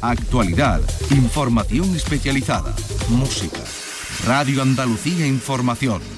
actualidad, información especializada, música. Radio Andalucía Información.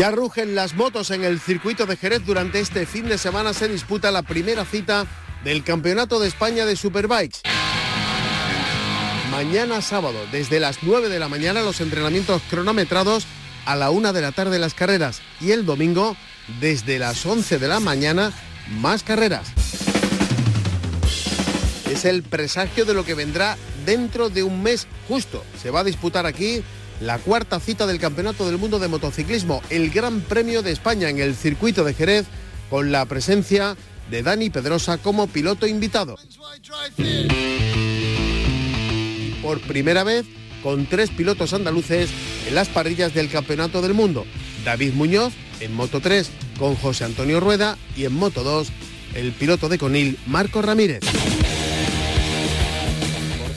Ya rugen las motos en el circuito de Jerez. Durante este fin de semana se disputa la primera cita del Campeonato de España de Superbikes. Mañana sábado, desde las 9 de la mañana, los entrenamientos cronometrados a la 1 de la tarde las carreras y el domingo, desde las 11 de la mañana, más carreras. Es el presagio de lo que vendrá dentro de un mes justo. Se va a disputar aquí la cuarta cita del Campeonato del Mundo de Motociclismo, el Gran Premio de España en el circuito de Jerez, con la presencia de Dani Pedrosa como piloto invitado. Por primera vez, con tres pilotos andaluces en las parrillas del Campeonato del Mundo. David Muñoz en Moto 3 con José Antonio Rueda y en Moto 2 el piloto de Conil Marco Ramírez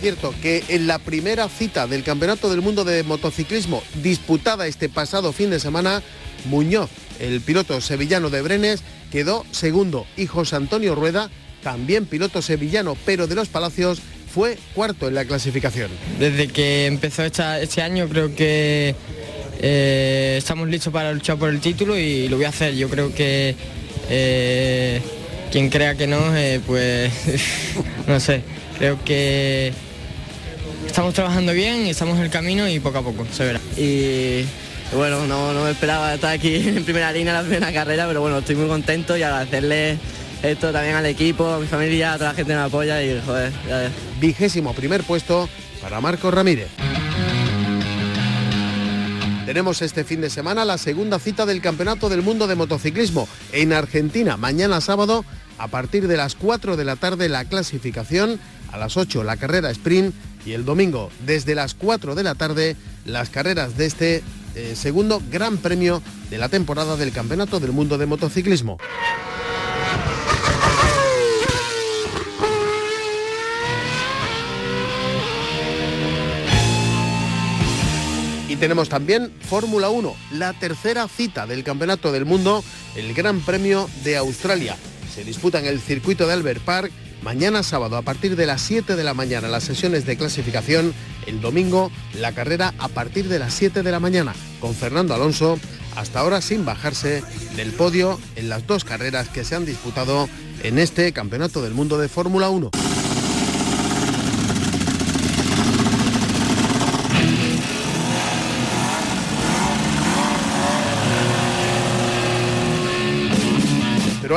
cierto que en la primera cita del Campeonato del Mundo de Motociclismo disputada este pasado fin de semana, Muñoz, el piloto sevillano de Brenes, quedó segundo y José Antonio Rueda, también piloto sevillano pero de los Palacios, fue cuarto en la clasificación. Desde que empezó este año creo que eh, estamos listos para luchar por el título y lo voy a hacer. Yo creo que eh, quien crea que no, eh, pues no sé. Creo que estamos trabajando bien, estamos en el camino y poco a poco se verá. Y bueno, no, no me esperaba estar aquí en primera línea en la primera carrera, pero bueno, estoy muy contento y agradecerle esto también al equipo, a mi familia, a toda la gente que me apoya y joder, ya Vigésimo primer puesto para Marco Ramírez. Tenemos este fin de semana la segunda cita del Campeonato del Mundo de Motociclismo en Argentina. Mañana sábado, a partir de las 4 de la tarde, la clasificación. A las 8 la carrera sprint y el domingo desde las 4 de la tarde las carreras de este eh, segundo Gran Premio de la temporada del Campeonato del Mundo de Motociclismo. Y tenemos también Fórmula 1, la tercera cita del Campeonato del Mundo, el Gran Premio de Australia. Se disputa en el circuito de Albert Park Mañana sábado a partir de las 7 de la mañana las sesiones de clasificación, el domingo la carrera a partir de las 7 de la mañana con Fernando Alonso hasta ahora sin bajarse del podio en las dos carreras que se han disputado en este Campeonato del Mundo de Fórmula 1.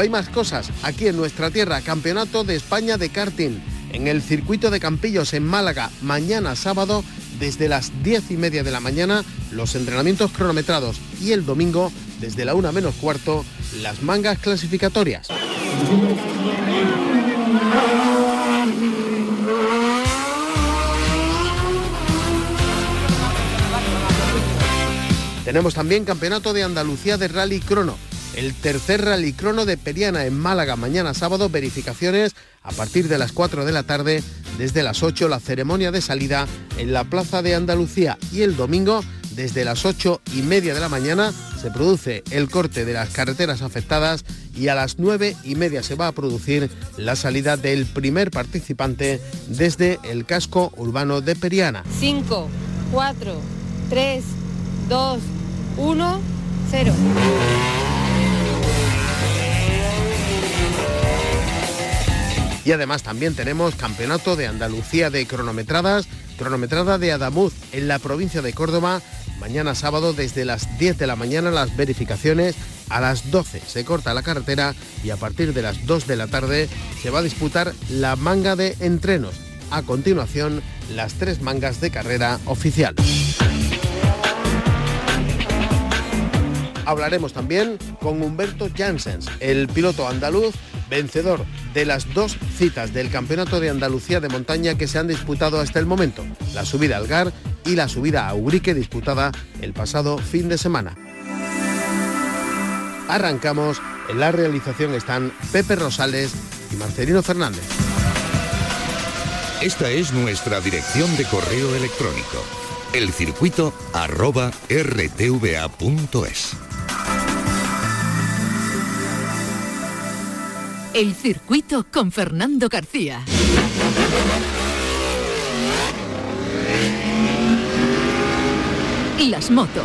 Hay más cosas. Aquí en nuestra tierra, Campeonato de España de karting en el circuito de Campillos en Málaga, mañana sábado desde las 10 y media de la mañana los entrenamientos cronometrados y el domingo desde la una menos cuarto las mangas clasificatorias. Tenemos también Campeonato de Andalucía de Rally Crono el tercer rally crono de Periana en Málaga mañana sábado, verificaciones a partir de las 4 de la tarde, desde las 8 la ceremonia de salida en la Plaza de Andalucía y el domingo desde las 8 y media de la mañana se produce el corte de las carreteras afectadas y a las 9 y media se va a producir la salida del primer participante desde el casco urbano de Periana. 5, 4, 3, 2, 1, 0. Y además también tenemos Campeonato de Andalucía de cronometradas, cronometrada de Adamuz en la provincia de Córdoba. Mañana sábado desde las 10 de la mañana las verificaciones, a las 12 se corta la carretera y a partir de las 2 de la tarde se va a disputar la manga de entrenos. A continuación, las tres mangas de carrera oficial. Hablaremos también con Humberto Janssens, el piloto andaluz vencedor de las dos citas del Campeonato de Andalucía de Montaña que se han disputado hasta el momento, la subida al Gar y la subida a Urique disputada el pasado fin de semana. Arrancamos, en la realización están Pepe Rosales y Marcelino Fernández. Esta es nuestra dirección de correo electrónico, elcircuito El circuito con Fernando García. Las motos.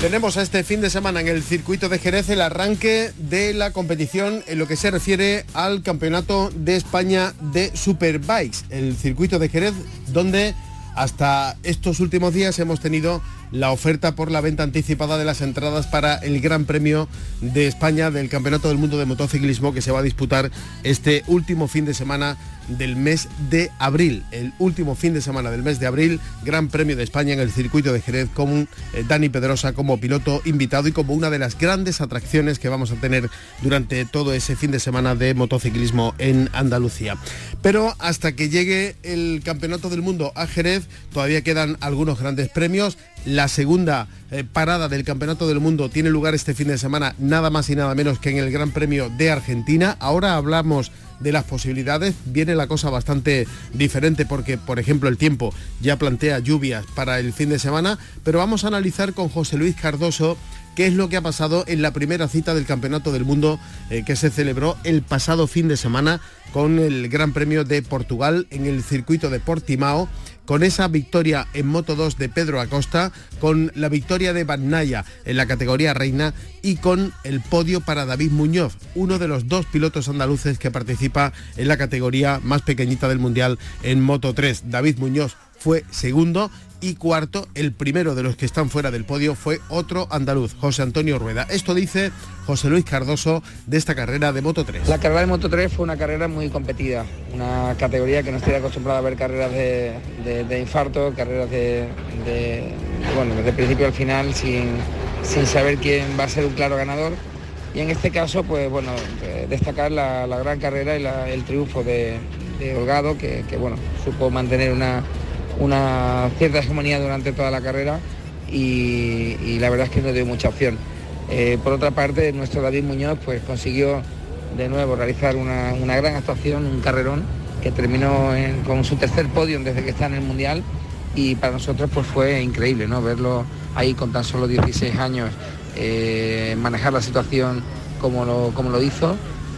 Tenemos a este fin de semana en el circuito de Jerez el arranque de la competición en lo que se refiere al Campeonato de España de Superbikes, el circuito de Jerez donde hasta estos últimos días hemos tenido la oferta por la venta anticipada de las entradas para el Gran Premio de España del Campeonato del Mundo de Motociclismo que se va a disputar este último fin de semana del mes de abril. El último fin de semana del mes de abril, Gran Premio de España en el circuito de Jerez con eh, Dani Pedrosa como piloto invitado y como una de las grandes atracciones que vamos a tener durante todo ese fin de semana de motociclismo en Andalucía. Pero hasta que llegue el Campeonato del Mundo a Jerez, todavía quedan algunos grandes premios. La segunda eh, parada del Campeonato del Mundo tiene lugar este fin de semana, nada más y nada menos que en el Gran Premio de Argentina. Ahora hablamos de las posibilidades, viene la cosa bastante diferente porque, por ejemplo, el tiempo ya plantea lluvias para el fin de semana, pero vamos a analizar con José Luis Cardoso qué es lo que ha pasado en la primera cita del Campeonato del Mundo eh, que se celebró el pasado fin de semana con el Gran Premio de Portugal en el circuito de Portimao con esa victoria en Moto 2 de Pedro Acosta, con la victoria de Naya en la categoría reina y con el podio para David Muñoz, uno de los dos pilotos andaluces que participa en la categoría más pequeñita del Mundial en Moto 3. David Muñoz fue segundo y cuarto, el primero de los que están fuera del podio fue otro andaluz, José Antonio Rueda. Esto dice José Luis Cardoso de esta carrera de Moto 3. La carrera de Moto 3 fue una carrera muy competida, una categoría que no estoy acostumbrado a ver carreras de, infarto, carreras de, bueno, desde principio al final sin, sin saber quién va a ser un claro ganador. Y en este caso, pues bueno, eh, destacar la, gran carrera y el triunfo de, Holgado, que bueno, supo mantener una, una cierta hegemonía durante toda la carrera y, la verdad es que no dio mucha opción. Eh, por otra parte, nuestro David Muñoz pues, consiguió de nuevo realizar una, gran actuación, un carrerón que terminó con su tercer podio desde que está en el Mundial y para nosotros pues fue increíble ¿no? verlo ahí con tan solo 16 años, eh, manejar la situación como lo, como lo hizo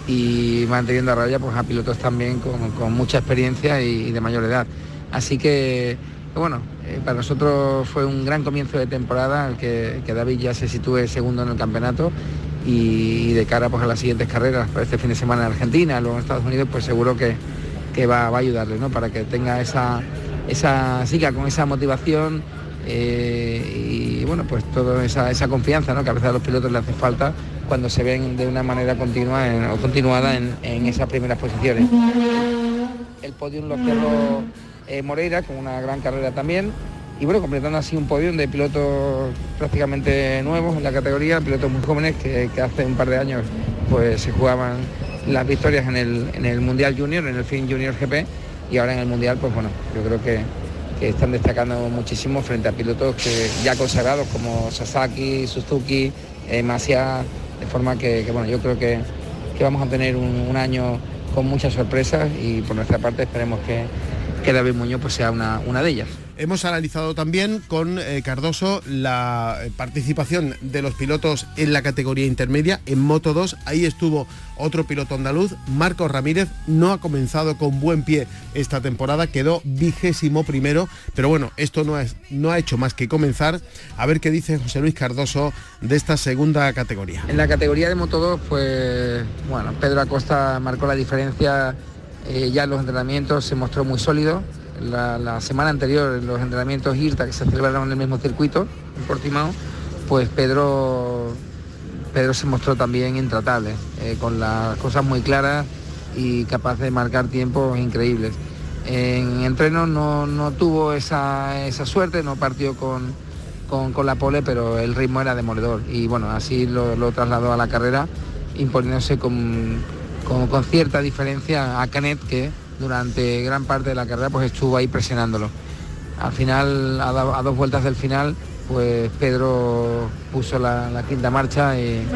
y manteniendo a raya pues, a pilotos también con, mucha experiencia y de mayor edad. Así que, bueno, eh, para nosotros fue un gran comienzo de temporada, que, que David ya se sitúe segundo en el campeonato y, de cara pues, a las siguientes carreras, para este fin de semana en Argentina, luego en Estados Unidos, pues seguro que, va, a ayudarle, ¿no? Para que tenga esa, esa siga con esa motivación eh, y bueno, pues toda esa, confianza ¿no? que a veces a los pilotos le hace falta cuando se ven de una manera continua o continuada en, en, esas primeras posiciones. El podium lo eh, Moreira con una gran carrera también. Y bueno, completando así un podio de pilotos prácticamente nuevos en la categoría, pilotos muy jóvenes que, hace un par de años pues se jugaban las victorias en el, Mundial Junior, en el FIN Junior GP, y ahora en el Mundial, pues bueno, yo creo que, están destacando muchísimo frente a pilotos que ya consagrados como Sasaki, Suzuki, eh, Masia, de forma que, bueno, yo creo que, vamos a tener un año con muchas sorpresas y por nuestra parte esperemos que, que David Muñoz pues, sea una, una de ellas. Hemos analizado también con eh, Cardoso la eh, participación de los pilotos en la categoría intermedia, en Moto 2. Ahí estuvo otro piloto andaluz, Marcos Ramírez. No ha comenzado con buen pie esta temporada, quedó vigésimo primero, pero bueno, esto no, es, no ha hecho más que comenzar. A ver qué dice José Luis Cardoso de esta segunda categoría. En la categoría de Moto 2, pues bueno, Pedro Acosta marcó la diferencia eh, ya los entrenamientos, se mostró muy sólido la, semana anterior los entrenamientos IRTA que se celebraron en el mismo circuito, en Portimao, pues Pedro, Pedro se mostró también intratable, eh, con las cosas muy claras y capaz de marcar tiempos increíbles. en entreno no, no tuvo esa, esa, suerte, no partió con, con, con, la pole, pero el ritmo era demoledor y bueno, así lo, lo trasladó a la carrera imponiéndose con, con, con, cierta diferencia a Canet que durante gran parte de la carrera pues estuvo ahí presionándolo. Al final, a, dos vueltas del final, pues Pedro puso la, quinta marcha y,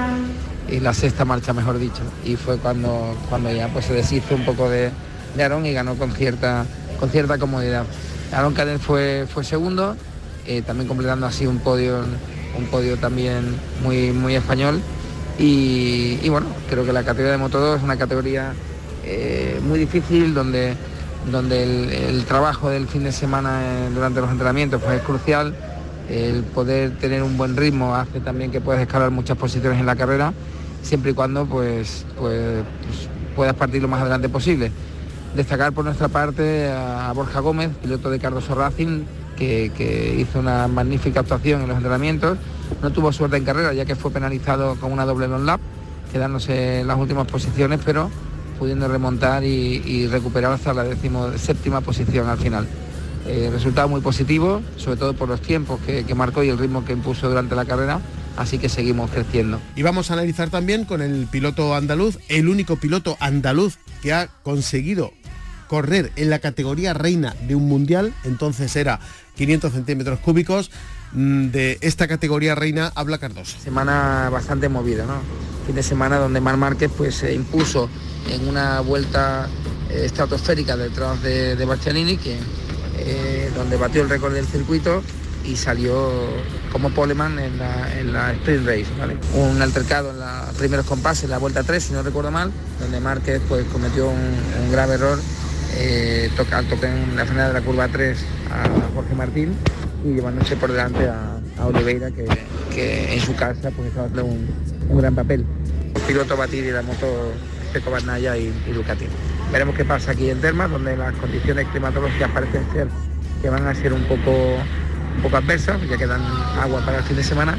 la sexta marcha, mejor dicho. Y fue cuando, cuando ya pues, se deshizo un poco de, de Aaron y ganó con cierta, con cierta comodidad. Aaron Canet fue, fue segundo, eh, también completando así un podio, un podio también muy, muy español. Y, bueno, creo que la categoría de Moto 2 es una categoría eh, muy difícil donde, donde el, el, trabajo del fin de semana eh, durante los entrenamientos pues, es crucial el poder tener un buen ritmo hace también que puedas escalar muchas posiciones en la carrera, siempre y cuando pues, pues, pues puedas partir lo más adelante posible. Destacar por nuestra parte a Borja Gómez, piloto de Cardoso Racing, que, que, hizo una magnífica actuación en los entrenamientos. No tuvo suerte en carrera ya que fue penalizado con una doble long lap, quedándose en las últimas posiciones, pero pudiendo remontar y, recuperar hasta la séptima posición al final. Eh, resultado muy positivo, sobre todo por los tiempos que, que, marcó y el ritmo que impuso durante la carrera, así que seguimos creciendo. Y vamos a analizar también con el piloto andaluz, el único piloto andaluz que ha conseguido correr en la categoría reina de un mundial, entonces era 500 centímetros cúbicos, de esta categoría reina habla Cardoso. Semana bastante movida, ¿no? Fin de semana donde Mar Márquez pues se impuso en una vuelta eh, estratosférica detrás de, de Bastianini, que eh, donde batió el récord del circuito y salió como poleman en la, en la sprint race. Un altercado en los primeros compases, la vuelta 3, si no recuerdo mal, donde Márquez pues, cometió un, grave error eh, toca, al tocar en la frenada de la curva 3 a Jorge Martín y llevándose por delante a, Oliveira, que, en su casa pues, estaba haciendo un, un, gran papel. El piloto batir y la moto Peco Barnaya y, y. Veremos qué pasa aquí en Termas, donde las condiciones climatológicas parecen ser que van a ser un poco, un poco adversas, ya que dan agua para el fin de semana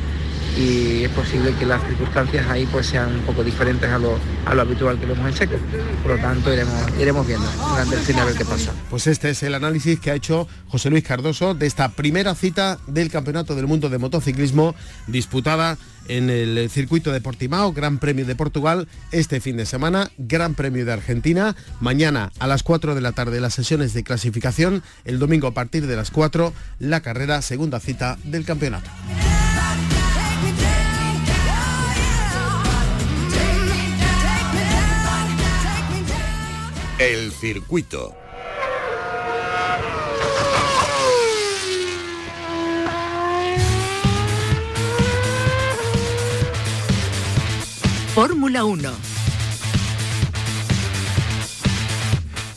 y es posible que las circunstancias ahí pues sean un poco diferentes a lo, a lo habitual que vemos en seco. Por lo tanto, iremos, iremos viendo durante el cine a ver qué pasa. Pues este es el análisis que ha hecho José Luis Cardoso de esta primera cita del Campeonato del Mundo de Motociclismo disputada en el circuito de Portimao, Gran Premio de Portugal, este fin de semana, Gran Premio de Argentina, mañana a las 4 de la tarde las sesiones de clasificación, el domingo a partir de las 4 la carrera, segunda cita del campeonato. El circuito. Fórmula 1.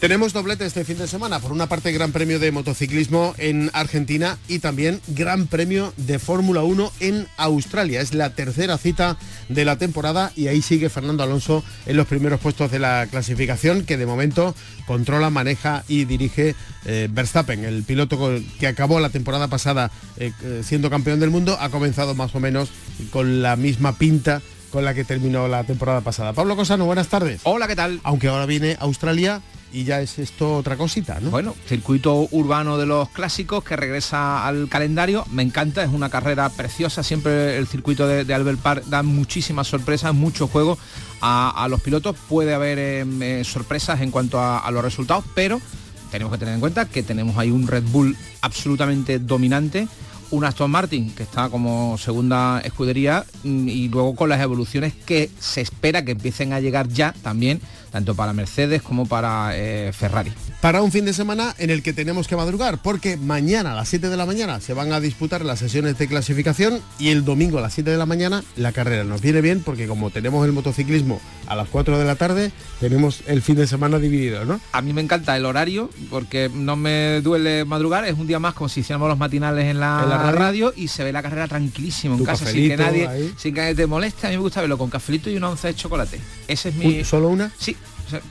Tenemos doblete este fin de semana. Por una parte, Gran Premio de Motociclismo en Argentina y también Gran Premio de Fórmula 1 en Australia. Es la tercera cita de la temporada y ahí sigue Fernando Alonso en los primeros puestos de la clasificación que de momento controla, maneja y dirige eh, Verstappen. El piloto que acabó la temporada pasada eh, siendo campeón del mundo ha comenzado más o menos con la misma pinta con la que terminó la temporada pasada. Pablo Cosano, buenas tardes. Hola, ¿qué tal? Aunque ahora viene Australia y ya es esto otra cosita, ¿no? Bueno, circuito urbano de los clásicos que regresa al calendario, me encanta, es una carrera preciosa, siempre el circuito de, Albert Park da muchísimas sorpresas, mucho juego a, los pilotos, puede haber eh, sorpresas en cuanto a los resultados, pero tenemos que tener en cuenta que tenemos ahí un Red Bull absolutamente dominante, un Aston Martin que está como segunda escudería y luego con las evoluciones que se espera que empiecen a llegar ya también tanto para Mercedes como para eh, Ferrari. Para un fin de semana en el que tenemos que madrugar, porque mañana a las 7 de la mañana se van a disputar las sesiones de clasificación y el domingo a las 7 de la mañana la carrera. Nos viene bien porque como tenemos el motociclismo a las 4 de la tarde, tenemos el fin de semana dividido, ¿no? A mí me encanta el horario porque no me duele madrugar, es un día más como si hiciéramos los matinales en la, ¿En la radio? radio? y se ve la carrera tranquilísimo en casa sin que nadie ahí. sin que nadie te moleste. A mí me gusta verlo con cafelito y una once de chocolate. Ese es mi... ¿Solo una? Sí,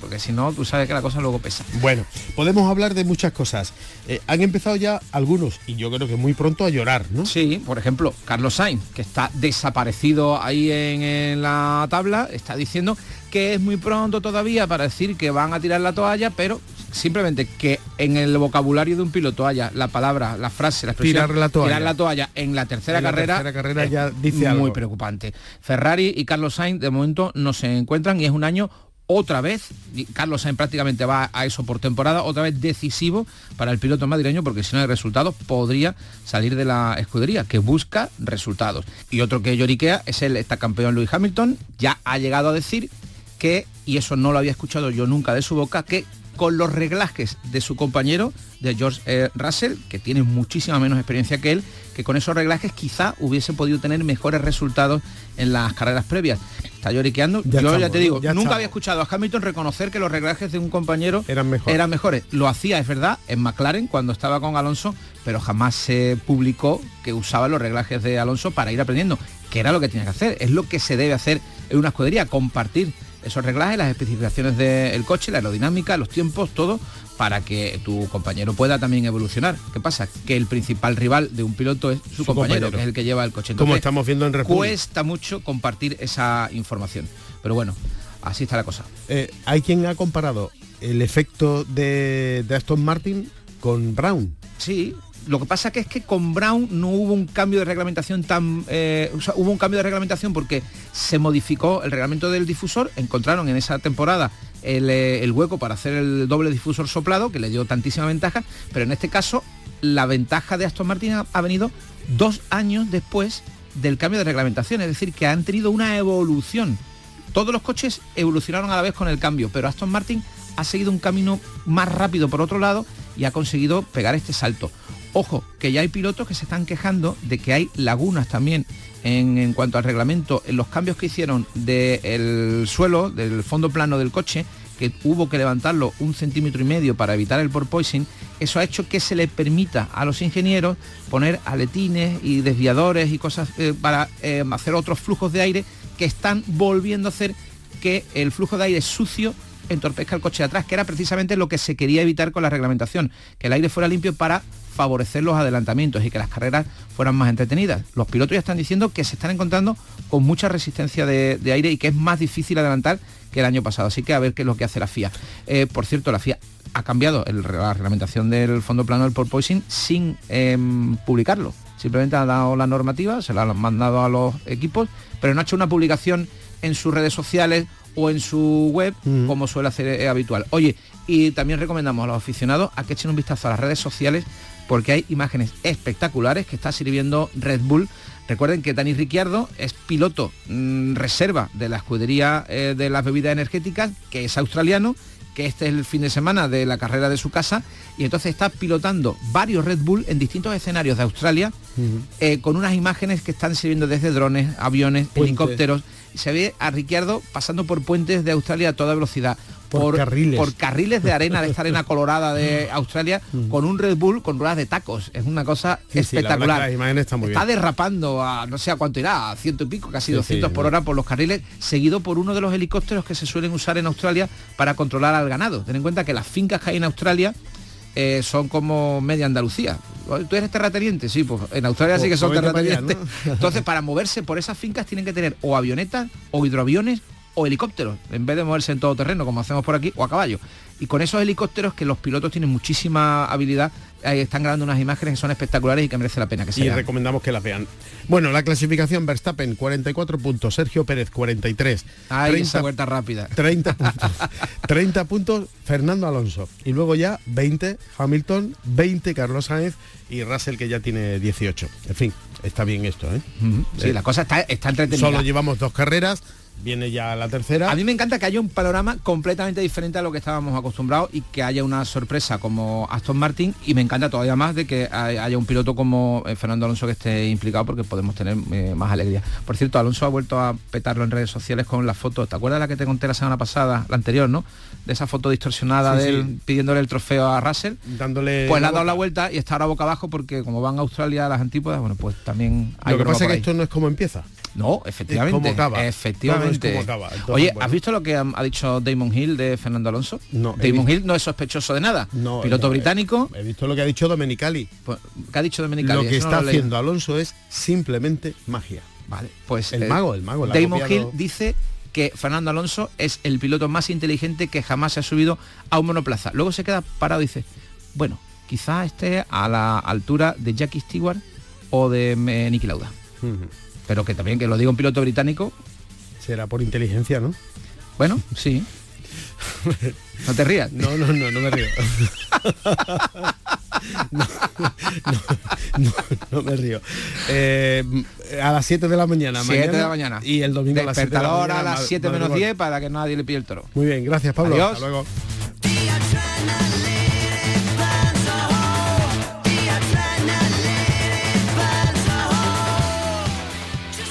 porque si no, tú sabes que la cosa luego pesa. Bueno, podemos hablar de muchas cosas. Eh, han empezado ya algunos, y yo creo que muy pronto, a llorar, ¿no? Sí, por ejemplo, Carlos Sainz, que está desaparecido ahí en, en la tabla, está diciendo que es muy pronto todavía para decir que van a tirar la toalla, pero simplemente que en el vocabulario de un piloto haya la palabra, la frase, la expresión Tirar la toalla. tirar la toalla en la tercera En la carrera, tercera carrera es ya dice muy algo. preocupante. Ferrari y Carlos Sainz de momento no se encuentran y es un año otra vez, Carlos Sainz prácticamente va a eso por temporada, otra vez decisivo para el piloto madrileño porque si no hay resultados podría salir de la escudería que busca resultados. Y otro que lloriquea es el campeón Lewis Hamilton, ya ha llegado a decir que, y eso no lo había escuchado yo nunca de su boca, que con los reglajes de su compañero, de George eh, Russell, que tiene muchísima menos experiencia que él, que con esos reglajes quizá hubiese podido tener mejores resultados en las carreras previas. Está lloriqueando. Ya yo ya te digo, ya nunca estamos. había escuchado a Hamilton reconocer que los reglajes de un compañero Eran mejores. eran mejores. Lo hacía, es verdad, en McLaren cuando estaba con Alonso, pero jamás se publicó que usaba los reglajes de Alonso para ir aprendiendo, que era lo que tenía que hacer. Es lo que se debe hacer en una escudería, compartir esos reglajes, las especificaciones del coche, la aerodinámica, los tiempos, todo, para que tu compañero pueda también evolucionar. ¿Qué pasa? Que el principal rival de un piloto es su, Su compañero, compañero. que es el que lleva el coche. Como estamos viendo en Bull. cuesta mucho compartir esa información. Pero bueno, así está la cosa. Eh, hay quien ha comparado el efecto de, de Aston Martin con Brown. Sí, lo que pasa que es que con Brown no hubo un cambio de reglamentación tan... eh, o sea, hubo un cambio de reglamentación porque se modificó el reglamento del difusor, encontraron en esa temporada el, eh, el hueco para hacer el doble difusor soplado, que le dio tantísima ventaja, pero en este caso la ventaja de Aston Martin ha, ha venido dos años después del cambio de reglamentación, es decir, que han tenido una evolución. Todos los coches evolucionaron a la vez con el cambio, pero Aston Martin ha seguido un camino más rápido por otro lado y ha conseguido pegar este salto. Ojo, que ya hay pilotos que se están quejando de que hay lagunas también en, cuanto al reglamento, en los cambios que hicieron del suelo, del fondo plano del coche, que hubo que levantarlo un centímetro y medio para evitar el porpoising, eso ha hecho que se le permita a los ingenieros poner aletines y desviadores y cosas eh, para eh, hacer otros flujos de aire que están volviendo a hacer que el flujo de aire sucio entorpezca el coche de atrás, que era precisamente lo que se quería evitar con la reglamentación, que el aire fuera limpio para favorecer los adelantamientos y que las carreras fueran más entretenidas. Los pilotos ya están diciendo que se están encontrando con mucha resistencia de, de aire y que es más difícil adelantar que el año pasado. Así que a ver qué es lo que hace la FIA. Eh, por cierto, la FIA ha cambiado el- la reglamentación del fondo plano del porpoising sin em, publicarlo. Simplemente ha dado la normativa, se la han mandado a los equipos, pero no ha hecho una publicación en sus redes sociales o en su web como suele hacer eh, habitual. Oye, y también recomendamos a los aficionados a que echen un vistazo a las redes sociales porque hay imágenes espectaculares que está sirviendo Red Bull. Recuerden que Dani Ricciardo es piloto mm, reserva de la escudería eh, de las bebidas energéticas, que es australiano, que este es el fin de semana de la carrera de su casa, y entonces está pilotando varios Red Bull en distintos escenarios de Australia, eh, con unas imágenes que están sirviendo desde drones, aviones, Puentes. helicópteros. Se ve a Ricciardo pasando por puentes de Australia a toda velocidad. Por carriles. por carriles de arena, de esta arena colorada de Australia, con un Red Bull con ruedas de tacos. Es una cosa Sí, sí, la espectacular. está muy bien. derrapando a no sé a cuánto irá, a ciento y pico, casi Sí, 200 sí, por hora por los carriles, seguido por uno de los helicópteros que se suelen usar en Australia para controlar al ganado. Ten en cuenta que las fincas que hay en Australia eh, son como media Andalucía. ¿Tú eres terrateniente? Sí, pues en Australia sí Pues- que son pues allá, terratenientes. ¿no? Entonces, para moverse por esas fincas tienen que tener o avionetas, o hidroaviones, o helicópteros, en vez de moverse en todo terreno, como hacemos por aquí, o a caballo. Y con esos helicópteros, que los pilotos tienen muchísima habilidad, eh, están grabando unas imágenes que son espectaculares y que merece la pena que se y vean. recomendamos que las vean. Bueno, la clasificación Verstappen 44 puntos, Sergio Pérez 43, Ay, esa vuelta rápida. 30 puntos, 30 puntos Fernando Alonso y luego ya 20 Hamilton, 20 Carlos Sáenz y Russell que ya tiene 18. En fin, está bien esto, ¿eh? Sí, Eh, la cosa está, está entretenida. Solo llevamos dos carreras, viene ya la tercera. A mí me encanta que haya un panorama completamente diferente a lo que estábamos acostumbrados y que haya una sorpresa como Aston Martin y me encanta todavía más de que hay- haya un piloto como eh, Fernando Alonso que esté implicado porque podemos tener eh, más alegría. Por cierto, Alonso ha vuelto a petarlo en redes sociales con las fotos. ¿Te acuerdas la que te conté la semana pasada, la anterior, no? De esa foto distorsionada Sí, de él sí. pidiéndole el trofeo a Russell. dándole Pues le ha dado la vuelta y está ahora boca abajo porque como van a Australia a las antípodas, bueno, pues también hay Lo que pasa es que ahí. esto no es como empieza. No, efectivamente. Es como acaba. Efectivamente. Acaba. Entonces, Oye, bueno. ¿has visto lo que ha, ha dicho Damon Hill de Fernando Alonso? No, Damon visto- Hill no es sospechoso de nada. No, Piloto no, británico. He visto lo que ha dicho Domenicali. Pues, ¿Qué ha dicho Domenicali? Lo que Eso no está lo haciendo Alonso es simplemente magia. Vale, pues El eh, mago, el mago, Damon. Hill dice que Fernando Alonso es el piloto más inteligente que jamás se ha subido a un monoplaza. Luego se queda parado y dice, bueno, quizá esté a la altura de Jackie Stewart o de eh, Niki Lauda. Pero que también que lo diga un piloto británico. Será por inteligencia, ¿no? Bueno, sí. No te rías. No, no, no, no me río. No, no, no me río. Eh, a las 7 de la mañana. 7 mañana, de la mañana. Y el domingo a las 7 de la Despertador a las 7 menos 10 para que nadie le pille el toro. Muy bien, gracias Pablo. Adiós. Hasta luego.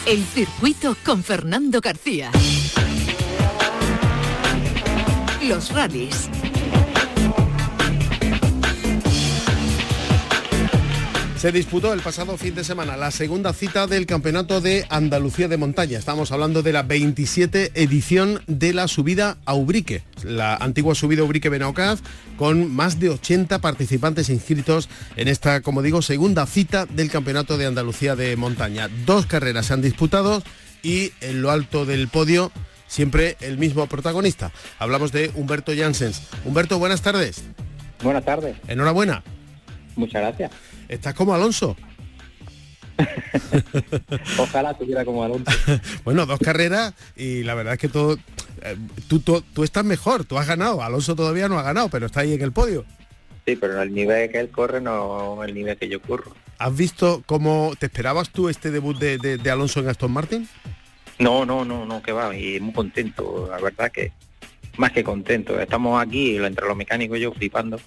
El circuito con Fernando García. Los rallies. Se disputó el pasado fin de semana la segunda cita del Campeonato de Andalucía de Montaña. Estamos hablando de la 27 edición de la subida a Ubrique, la antigua subida Ubrique Benaocaz, con más de 80 participantes inscritos en esta, como digo, segunda cita del Campeonato de Andalucía de Montaña. Dos carreras se han disputado y en lo alto del podio siempre el mismo protagonista. Hablamos de Humberto Janssens. Humberto, buenas tardes. Buenas tardes. Enhorabuena. Muchas gracias. Estás como Alonso. Ojalá tuviera como Alonso. bueno, dos carreras y la verdad es que todo, eh, tú, tú, tú estás mejor, tú has ganado. Alonso todavía no ha ganado, pero está ahí en el podio. Sí, pero el nivel que él corre no el nivel que yo corro. ¿Has visto cómo te esperabas tú este debut de, de- de Alonso en Aston Martin? No, no, no, no, que va, y muy contento, la verdad que más que contento. Estamos aquí entre los mecánicos y yo flipando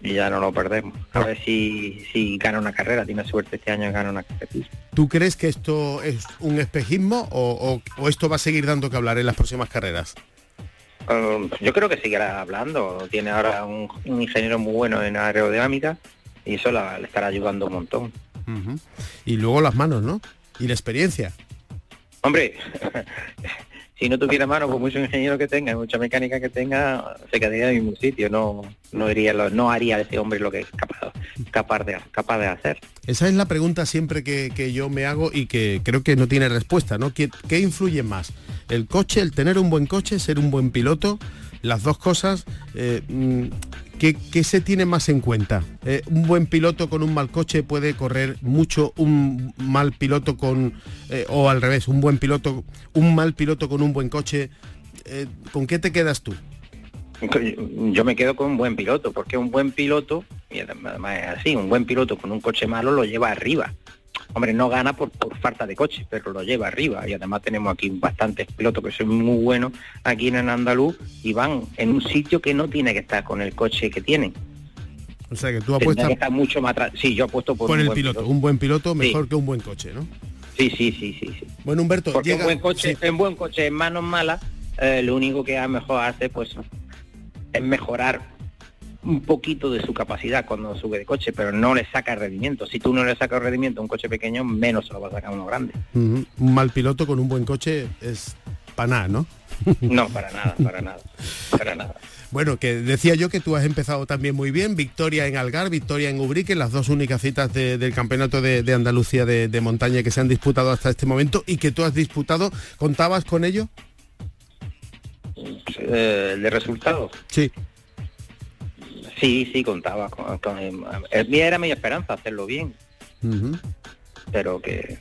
y ya no lo perdemos. A ver si, si gana una carrera, tiene suerte este año gana una carrera. ¿Tú crees que esto es un espejismo o, o- o esto va a seguir dando que hablar en las próximas carreras? Um, yo creo que seguirá hablando. Tiene ahora un, un ingeniero muy bueno en aerodinámica y eso la- le estará ayudando un montón. Y luego las manos, ¿no? Y la experiencia. Hombre, si no tuviera mano, por mucho ingeniero que tenga, mucha mecánica que tenga, se quedaría en el mismo sitio. No, no diría lo- no haría ese hombre lo que es capaz, capaz de capaz de hacer. Esa es la pregunta siempre que, que yo me hago y que creo que no tiene respuesta, ¿no? ¿Qué, qué influye más? ¿El coche, el tener un buen coche, ser un buen piloto? Las dos cosas, eh, mm, ¿qué, qué se tiene más en cuenta? Eh, ¿Un buen piloto con un mal coche puede correr mucho, un mal piloto con, eh, o al revés, un buen piloto, un mal piloto con un buen coche? Eh, ¿Con qué te quedas tú? Yo me quedo con un buen piloto, porque un buen piloto, y además es así, un buen piloto con un coche malo lo lleva arriba. Hombre, no gana por, por falta de coche, pero lo lleva arriba. Y además tenemos aquí bastantes pilotos que son muy buenos aquí en el Andaluz y van en un sitio que no tiene que estar con el coche que tienen. O sea que tú apuestas que estar mucho más atrás. Sí, yo apuesto por, un el piloto, un buen piloto mejor que un buen coche, ¿no? Sí, sí, sí, sí, sí. Bueno, Humberto, Porque llega... un buen coche, en buen coche en manos malas, eh, lo único que a lo mejor hace pues es mejorar un poquito de su capacidad cuando sube de coche, pero no le saca rendimiento. Si tú no le sacas rendimiento a un coche pequeño, menos se lo va a sacar a uno grande. Un mal piloto con un buen coche es para nada, ¿no? No, para nada, para nada, para nada. Bueno, que decía yo que tú has empezado también muy bien, victoria en Algar, victoria en Ubrique, las dos únicas citas de- del campeonato de, de Andalucía de, de montaña que se han disputado hasta este momento y que tú has disputado, ¿contabas con ello? Eh, de resultados. Sí. Sí, sí, contaba con, con- el mío era mi esperanza hacerlo bien, pero que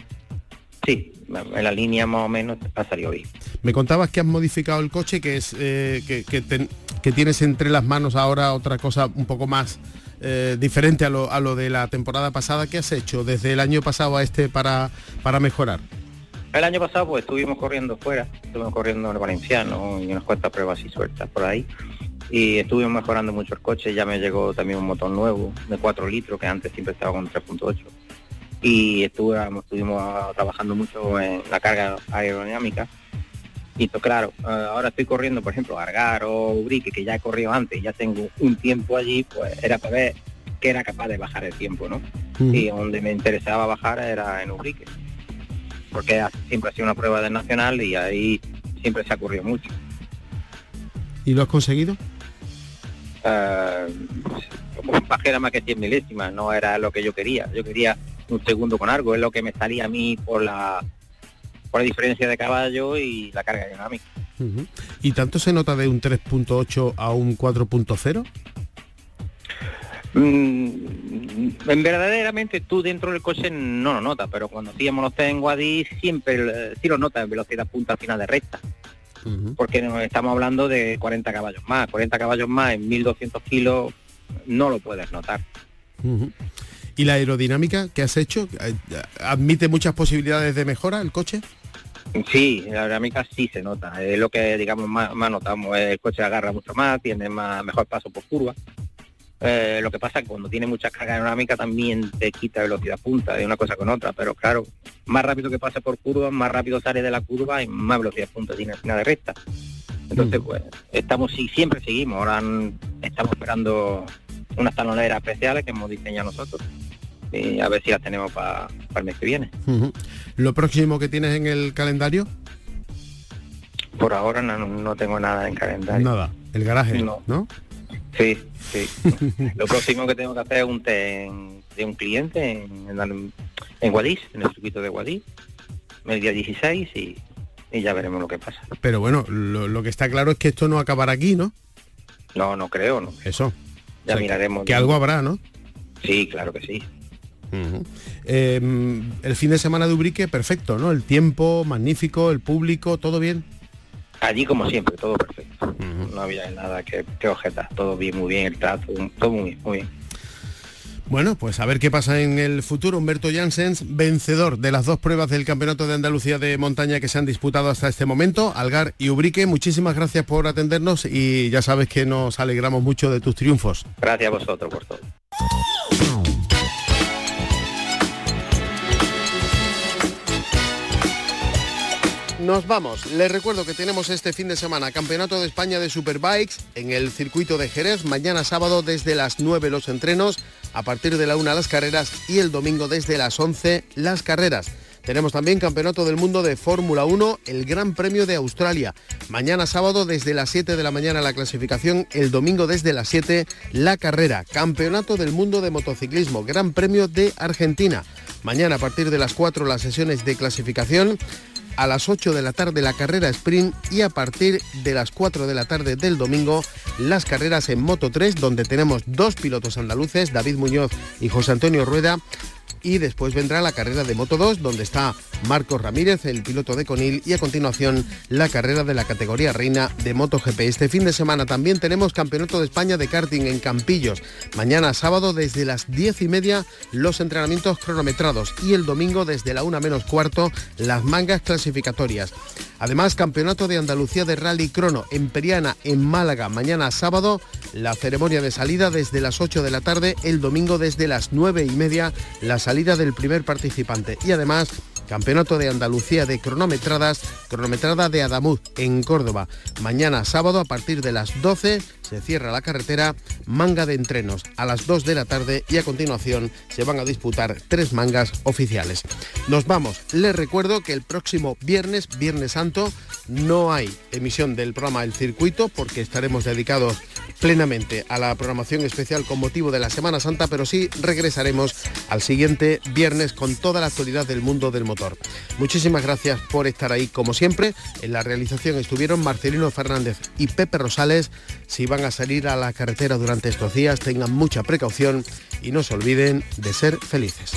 sí, en la línea más o menos ha salido bien. Me contabas que has modificado el coche, que es eh, que, que ten- que tienes entre las manos ahora otra cosa un poco más eh, diferente a lo, a lo de la temporada pasada. ¿Qué has hecho desde el año pasado a este para, para mejorar? El año pasado pues estuvimos corriendo fuera, estuvimos corriendo en el Valenciano y unas cuantas pruebas y sueltas por ahí. Y estuvimos mejorando mucho el coche, ya me llegó también un motor nuevo de 4 litros, que antes siempre estaba con 3.8. Y estuve, estuvimos ah, trabajando mucho en la carga aerodinámica. Y to- claro, eh, ahora estoy corriendo, por ejemplo, Argar o Ubrique, que ya he corrido antes, ya tengo un tiempo allí, pues era para ver que era capaz de bajar el tiempo, ¿no? Y donde me interesaba bajar era en Ubrique porque siempre ha sido una prueba del nacional y ahí siempre se ha ocurrido mucho. ¿Y lo has conseguido? Eh, bajé más que 100 milésimas, no era lo que yo quería. Yo quería un segundo con algo, es lo que me salía a mí por la por la diferencia de caballo y la carga dinámica. ¿Y tanto se nota de un 3.8 a un 4.0? Mm, en verdaderamente tú dentro del coche no lo notas, pero cuando hacíamos los test en Guadix siempre eh, sí lo notas en velocidad punta al final de recta. Porque nos estamos hablando de 40 caballos más. 40 caballos más en 1200 kilos no lo puedes notar. ¿Y la aerodinámica que has hecho? eh, ¿Admite muchas posibilidades de mejora el coche? Sí, la dinámica sí se nota. Es lo que digamos más, más notamos. El coche agarra mucho más, tiene más mejor paso por curva. Eh, lo que pasa es que cuando tiene mucha carga aerodinámica también te quita velocidad punta de una cosa con otra, pero claro, más rápido que pase por curva, más rápido sale de la curva y más velocidad punta tiene al final de recta. Entonces, pues, estamos sí, siempre seguimos, ahora estamos esperando unas taloneras especiales que hemos diseñado nosotros y a ver si las tenemos para el mes que viene. ¿Lo próximo que tienes en el calendario? Por ahora no, no tengo nada en calendario. Nada, el garaje, No. ¿no? Sí, sí. Lo próximo que tengo que hacer es un test de un cliente en, en, en Guadix, en el circuito de Guadix, el día 16 y, y ya veremos lo que pasa. Pero bueno, lo, lo que está claro es que esto no acabará aquí, ¿no? No, no creo, no. Eso. Ya O sea, miraremos. Que algo habrá, ¿no? Sí, claro que sí. Eh, el fin de semana de Ubrique, perfecto, ¿no? El tiempo, magnífico, el público, todo bien. Allí como siempre, todo perfecto. No había nada que, que objetar, todo bien, muy bien, el trato, todo muy bien, muy bien. Bueno, pues a ver qué pasa en el futuro. Humberto Janssens, vencedor de las dos pruebas del Campeonato de Andalucía de Montaña que se han disputado hasta este momento, Algar y Ubrique. Muchísimas gracias por atendernos y ya sabes que nos alegramos mucho de tus triunfos. Gracias a vosotros por todo. Nos vamos. Les recuerdo que tenemos este fin de semana Campeonato de España de Superbikes en el circuito de Jerez. Mañana sábado desde las 9 los entrenos, a partir de la 1 las carreras y el domingo desde las 11 las carreras. Tenemos también Campeonato del Mundo de Fórmula 1, el Gran Premio de Australia. Mañana sábado desde las 7 de la mañana la clasificación, el domingo desde las 7 la carrera. Campeonato del Mundo de Motociclismo, Gran Premio de Argentina. Mañana a partir de las 4 las sesiones de clasificación a las 8 de la tarde la carrera sprint y a partir de las 4 de la tarde del domingo las carreras en Moto 3 donde tenemos dos pilotos andaluces, David Muñoz y José Antonio Rueda. Y después vendrá la carrera de Moto 2, donde está Marcos Ramírez, el piloto de Conil, y a continuación la carrera de la categoría reina de MotoGP. Este fin de semana también tenemos Campeonato de España de karting en Campillos. Mañana sábado desde las 10 y media los entrenamientos cronometrados y el domingo desde la 1 menos cuarto las mangas clasificatorias. Además, Campeonato de Andalucía de Rally Crono en Periana, en Málaga, mañana sábado, la ceremonia de salida desde las 8 de la tarde, el domingo desde las 9 y media, salida del primer participante. Y además, Campeonato de Andalucía de cronometradas, cronometrada de Adamuz en Córdoba. Mañana sábado a partir de las 12 se cierra la carretera, manga de entrenos a las 2 de la tarde y a continuación se van a disputar tres mangas oficiales. Nos vamos. Les recuerdo que el próximo viernes, Viernes Santo, no hay emisión del programa El Circuito porque estaremos dedicados plenamente a la programación especial con motivo de la Semana Santa, pero sí regresaremos al siguiente viernes con toda la actualidad del mundo del Muchísimas gracias por estar ahí como siempre. En la realización estuvieron Marcelino Fernández y Pepe Rosales. Si van a salir a la carretera durante estos días, tengan mucha precaución y no se olviden de ser felices.